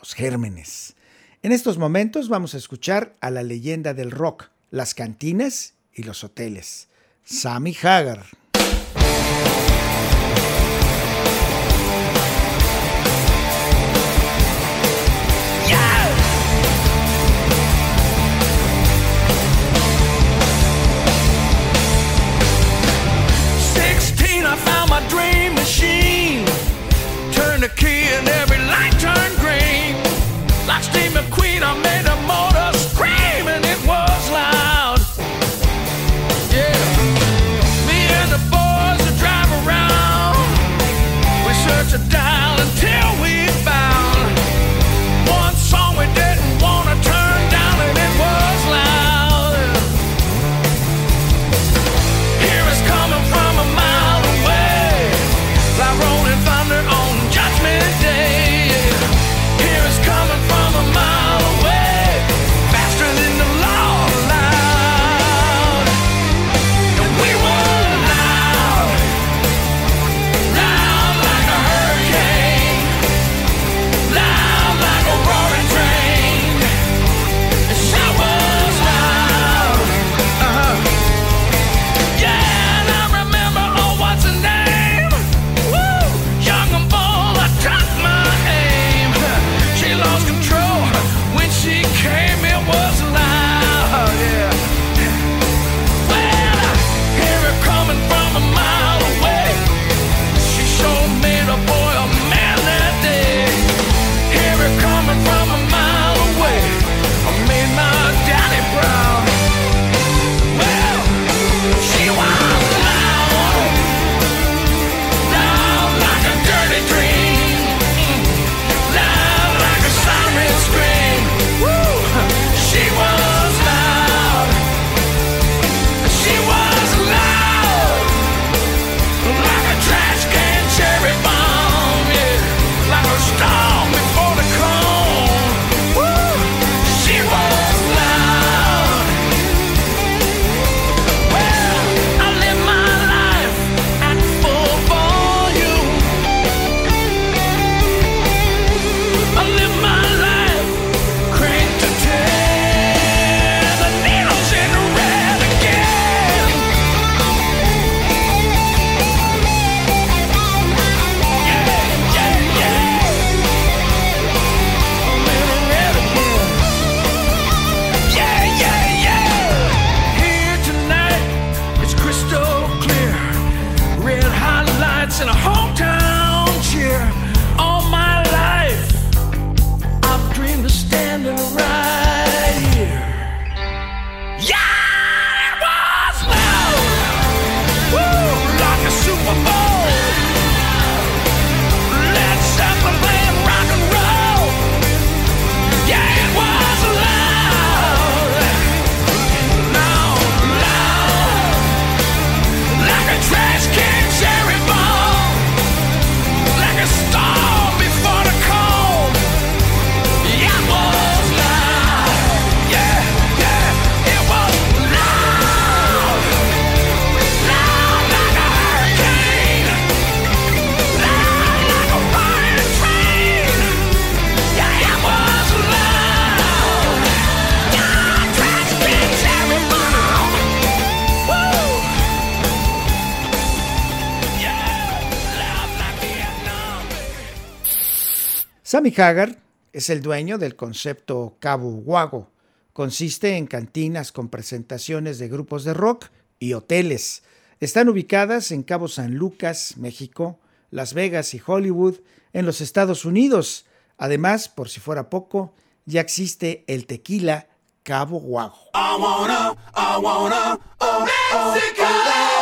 los gérmenes. En estos momentos vamos a escuchar a la leyenda del rock, las cantinas y los hoteles, Sammy Hagar. Sammy Hagar es el dueño del concepto Cabo Guago. Consiste en cantinas con presentaciones de grupos de rock y hoteles. Están ubicadas en Cabo San Lucas, México, Las Vegas y Hollywood, en los Estados Unidos. Además, por si fuera poco, ya existe el tequila Cabo Guago. made of carbon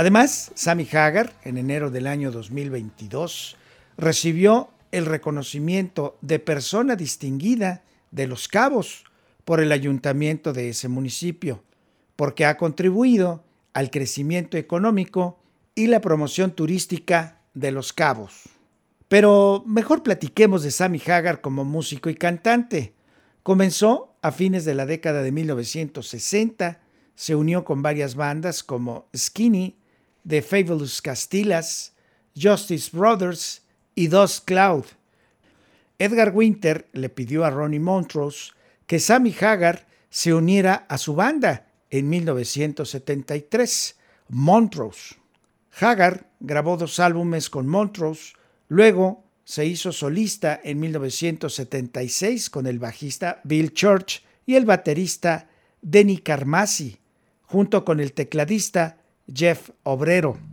Además, Sammy Hagar, en enero del año 2022, recibió el reconocimiento de persona distinguida de Los Cabos por el ayuntamiento de ese municipio, porque ha contribuido al crecimiento económico y la promoción turística de Los Cabos. Pero mejor platiquemos de Sammy Hagar como músico y cantante. Comenzó a fines de la década de 1960, se unió con varias bandas como Skinny, The Fabulous Castillas, Justice Brothers y Dos Cloud. Edgar Winter le pidió a Ronnie Montrose que Sammy Hagar se uniera a su banda en 1973, Montrose. Hagar grabó dos álbumes con Montrose, luego se hizo solista en 1976 con el bajista Bill Church y el baterista Denny Carmassi, junto con el tecladista Jeff Obrero.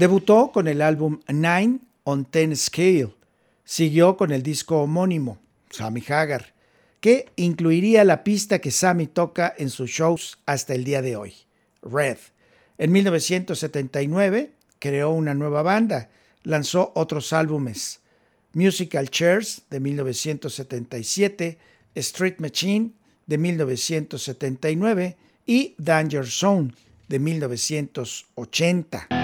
Debutó con el álbum Nine on Ten Scale. Siguió con el disco homónimo, Sammy Hagar, que incluiría la pista que Sammy toca en sus shows hasta el día de hoy, Red. En 1979 creó una nueva banda, lanzó otros álbumes, Musical Chairs de 1977, Street Machine de 1979 y Danger Zone de 1980.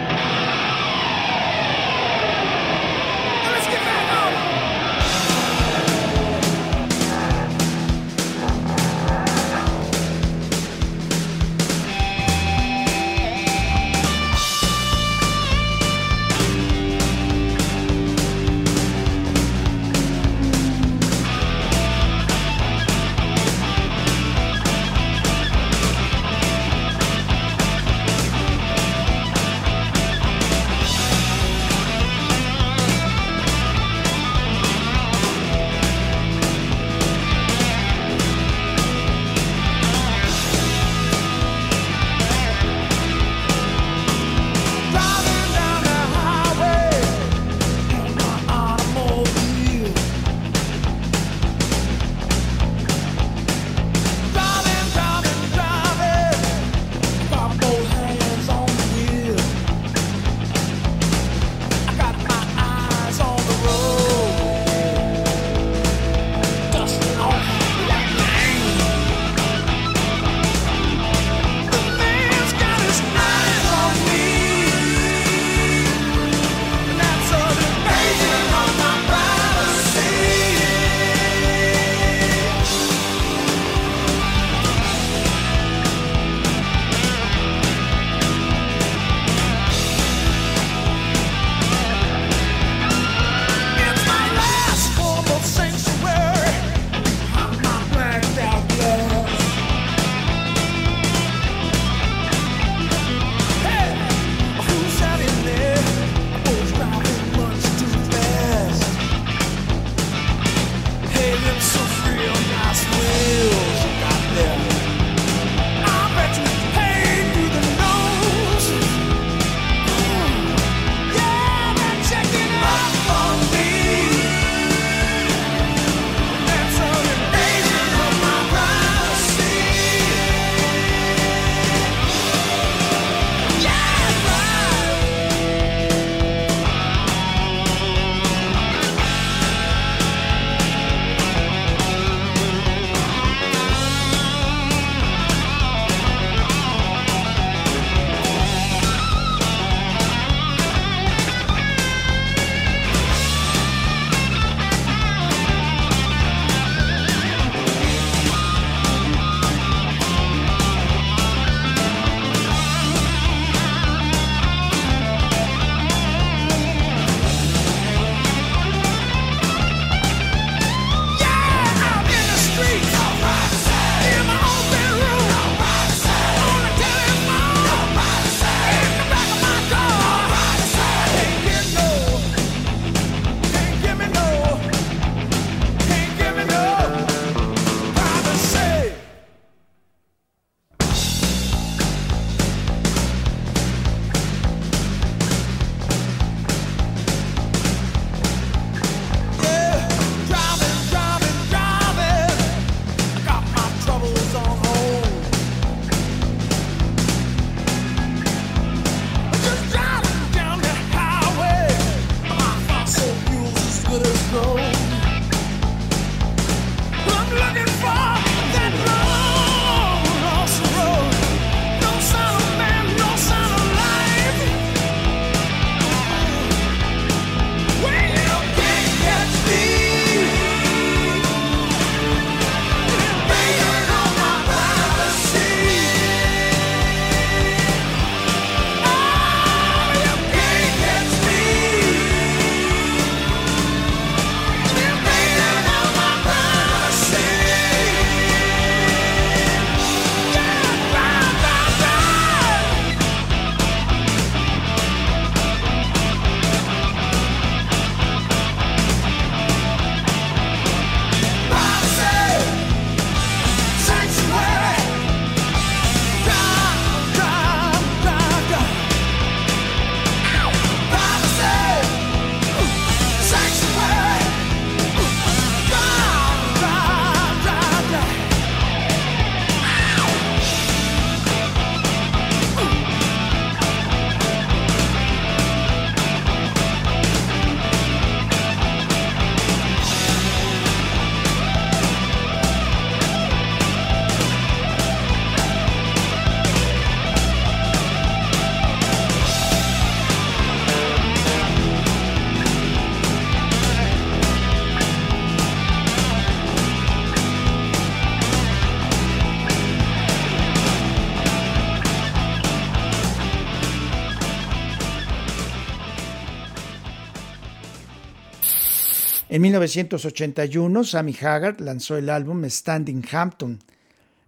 En 1981, Sammy Hagar lanzó el álbum Standing Hampton.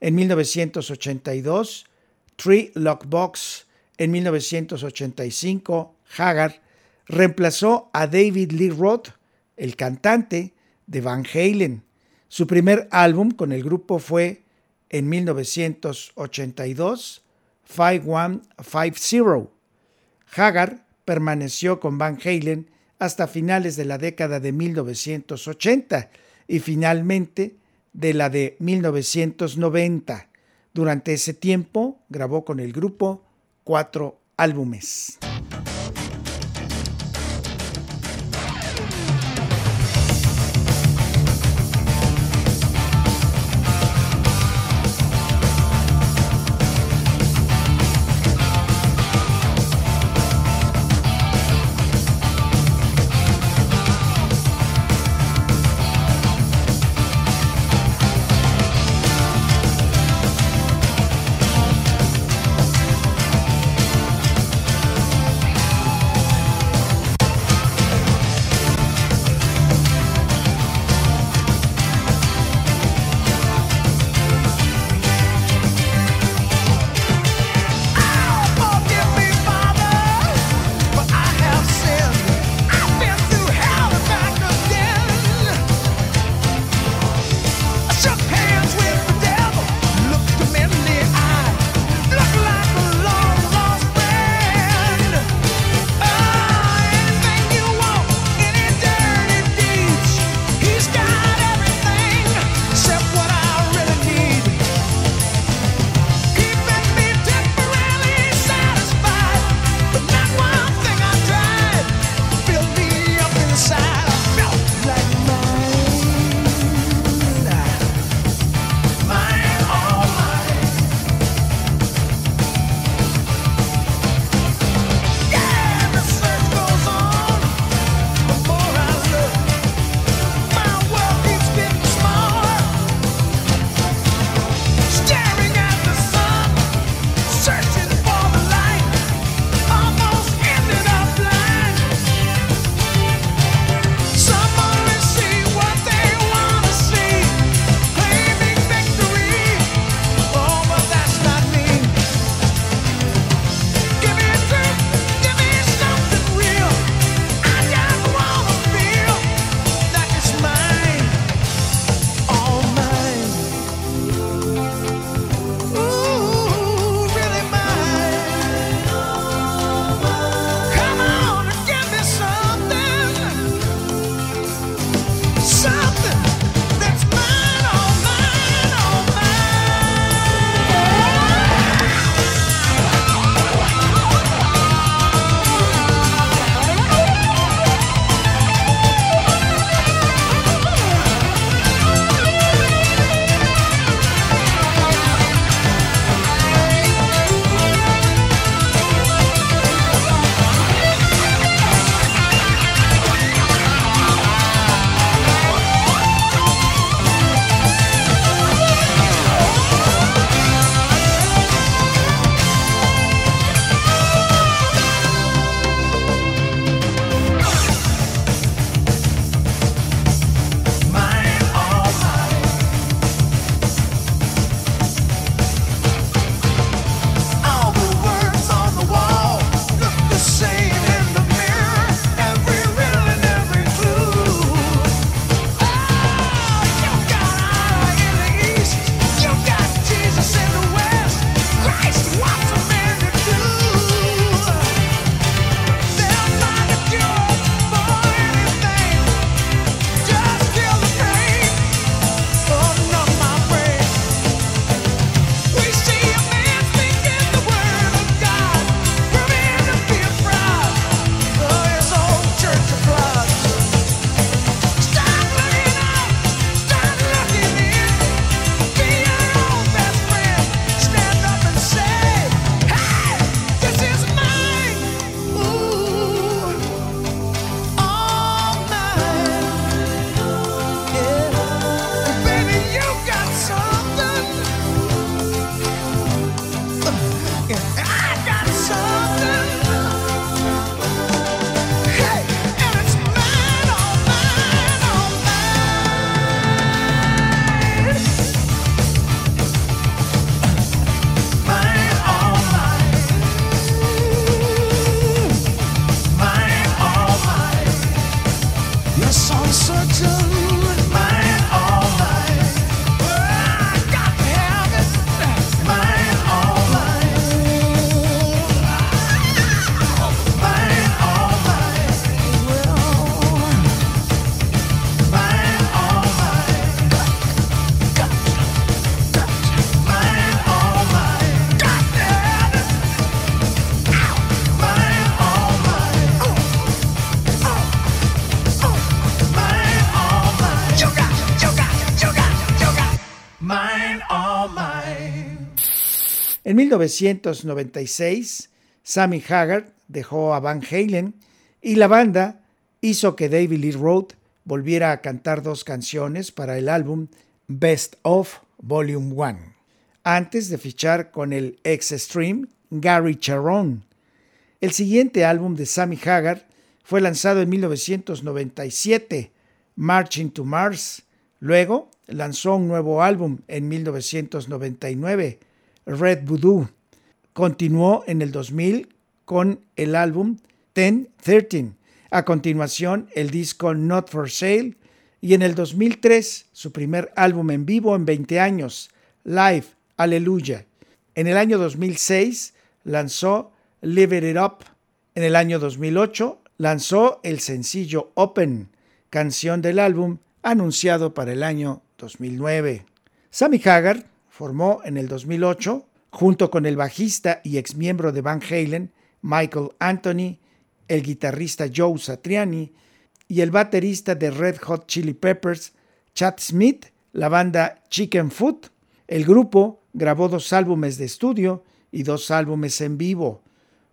En 1982, Tree Lock Box. En 1985, Hagar reemplazó a David Lee Roth, el cantante de Van Halen. Su primer álbum con el grupo fue en 1982, 5150. Hagar permaneció con Van Halen hasta finales de la década de 1980 y finalmente de la de 1990. Durante ese tiempo grabó con el grupo cuatro álbumes. 1996, Sammy Hagar dejó a Van Halen y la banda hizo que David Lee Roth volviera a cantar dos canciones para el álbum Best of Volume 1, antes de fichar con el ex-stream Gary Cherone. El siguiente álbum de Sammy Hagar fue lanzado en 1997, Marching to Mars. Luego lanzó un nuevo álbum en 1999, Red Voodoo. Continuó en el 2000 con el álbum Ten Thirteen. A continuación, el disco Not for Sale. Y en el 2003, su primer álbum en vivo en 20 años, Live, Aleluya. En el año 2006 lanzó Live It Up. En el año 2008 lanzó el sencillo Open, canción del álbum anunciado para el año 2009. Sammy Hagar formó en el 2008, junto con el bajista y exmiembro de Van Halen, Michael Anthony, el guitarrista Joe Satriani y el baterista de Red Hot Chili Peppers, Chad Smith, la banda Chicken Foot. El grupo grabó dos álbumes de estudio y dos álbumes en vivo.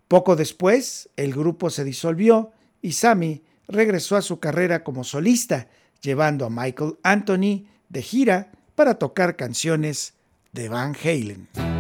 Poco después, el grupo se disolvió y Sammy regresó a su carrera como solista, llevando a Michael Anthony de gira para tocar canciones de Van Halen.